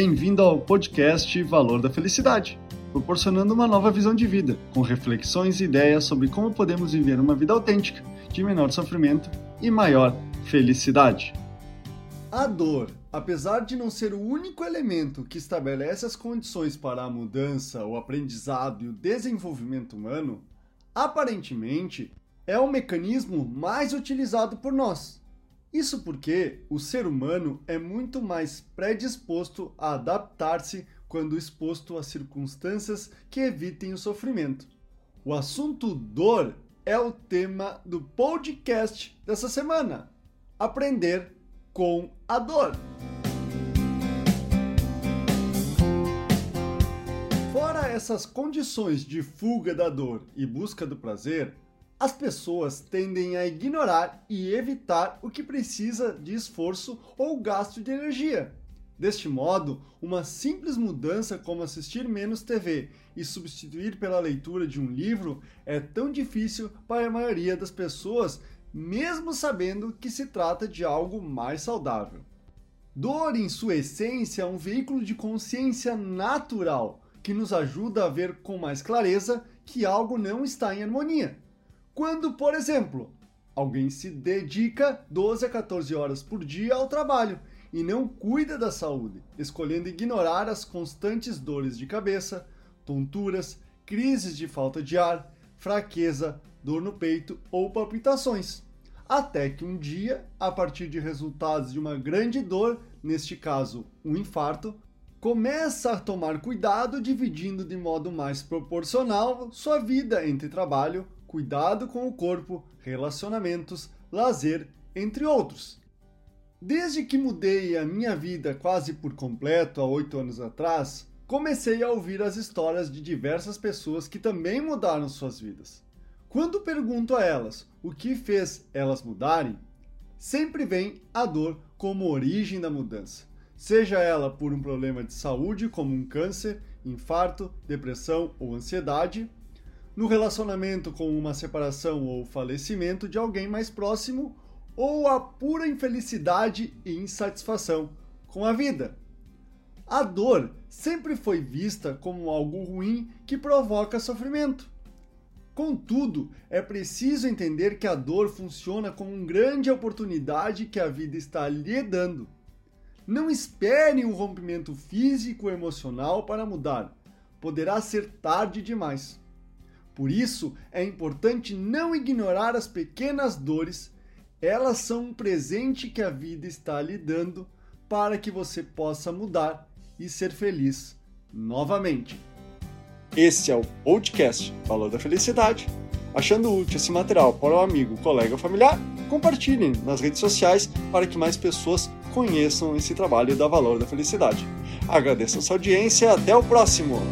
Bem-vindo ao podcast Valor da Felicidade, proporcionando uma nova visão de vida, com reflexões e ideias sobre como podemos viver uma vida autêntica, de menor sofrimento e maior felicidade. A dor, apesar de não ser o único elemento que estabelece as condições para a mudança, o aprendizado e o desenvolvimento humano, aparentemente é o mecanismo mais utilizado por nós. Isso porque o ser humano é muito mais predisposto a adaptar-se quando exposto a circunstâncias que evitem o sofrimento. O assunto dor é o tema do podcast dessa semana. Aprender com a dor. Fora essas condições de fuga da dor e busca do prazer, as pessoas tendem a ignorar e evitar o que precisa de esforço ou gasto de energia. Deste modo, uma simples mudança como assistir menos TV e substituir pela leitura de um livro é tão difícil para a maioria das pessoas, mesmo sabendo que se trata de algo mais saudável. Dor, em sua essência, é um veículo de consciência natural que nos ajuda a ver com mais clareza que algo não está em harmonia quando, por exemplo, alguém se dedica 12 a 14 horas por dia ao trabalho e não cuida da saúde, escolhendo ignorar as constantes dores de cabeça, tonturas, crises de falta de ar, fraqueza, dor no peito ou palpitações. Até que um dia, a partir de resultados de uma grande dor, neste caso um infarto, começa a tomar cuidado dividindo de modo mais proporcional sua vida entre trabalho, cuidado com o corpo, relacionamentos, lazer, entre outros. Desde que mudei a minha vida quase por completo há oito anos atrás, comecei a ouvir as histórias de diversas pessoas que também mudaram suas vidas. Quando pergunto a elas o que fez elas mudarem, sempre vem a dor como origem da mudança, seja ela por um problema de saúde como um câncer, infarto, depressão ou ansiedade, no relacionamento com uma separação ou falecimento de alguém mais próximo, ou a pura infelicidade e insatisfação com a vida. A dor sempre foi vista como algo ruim que provoca sofrimento. Contudo, é preciso entender que a dor funciona como uma grande oportunidade que a vida está lhe dando. Não espere um rompimento físico ou emocional para mudar. Poderá ser tarde demais. Por isso, é importante não ignorar as pequenas dores, elas são um presente que a vida está lhe dando para que você possa mudar e ser feliz novamente. Esse é o podcast Valor da Felicidade. Achando útil esse material para o amigo, colega ou familiar, compartilhem nas redes sociais para que mais pessoas conheçam esse trabalho da Valor da Felicidade. Agradeço a sua audiência e até o próximo!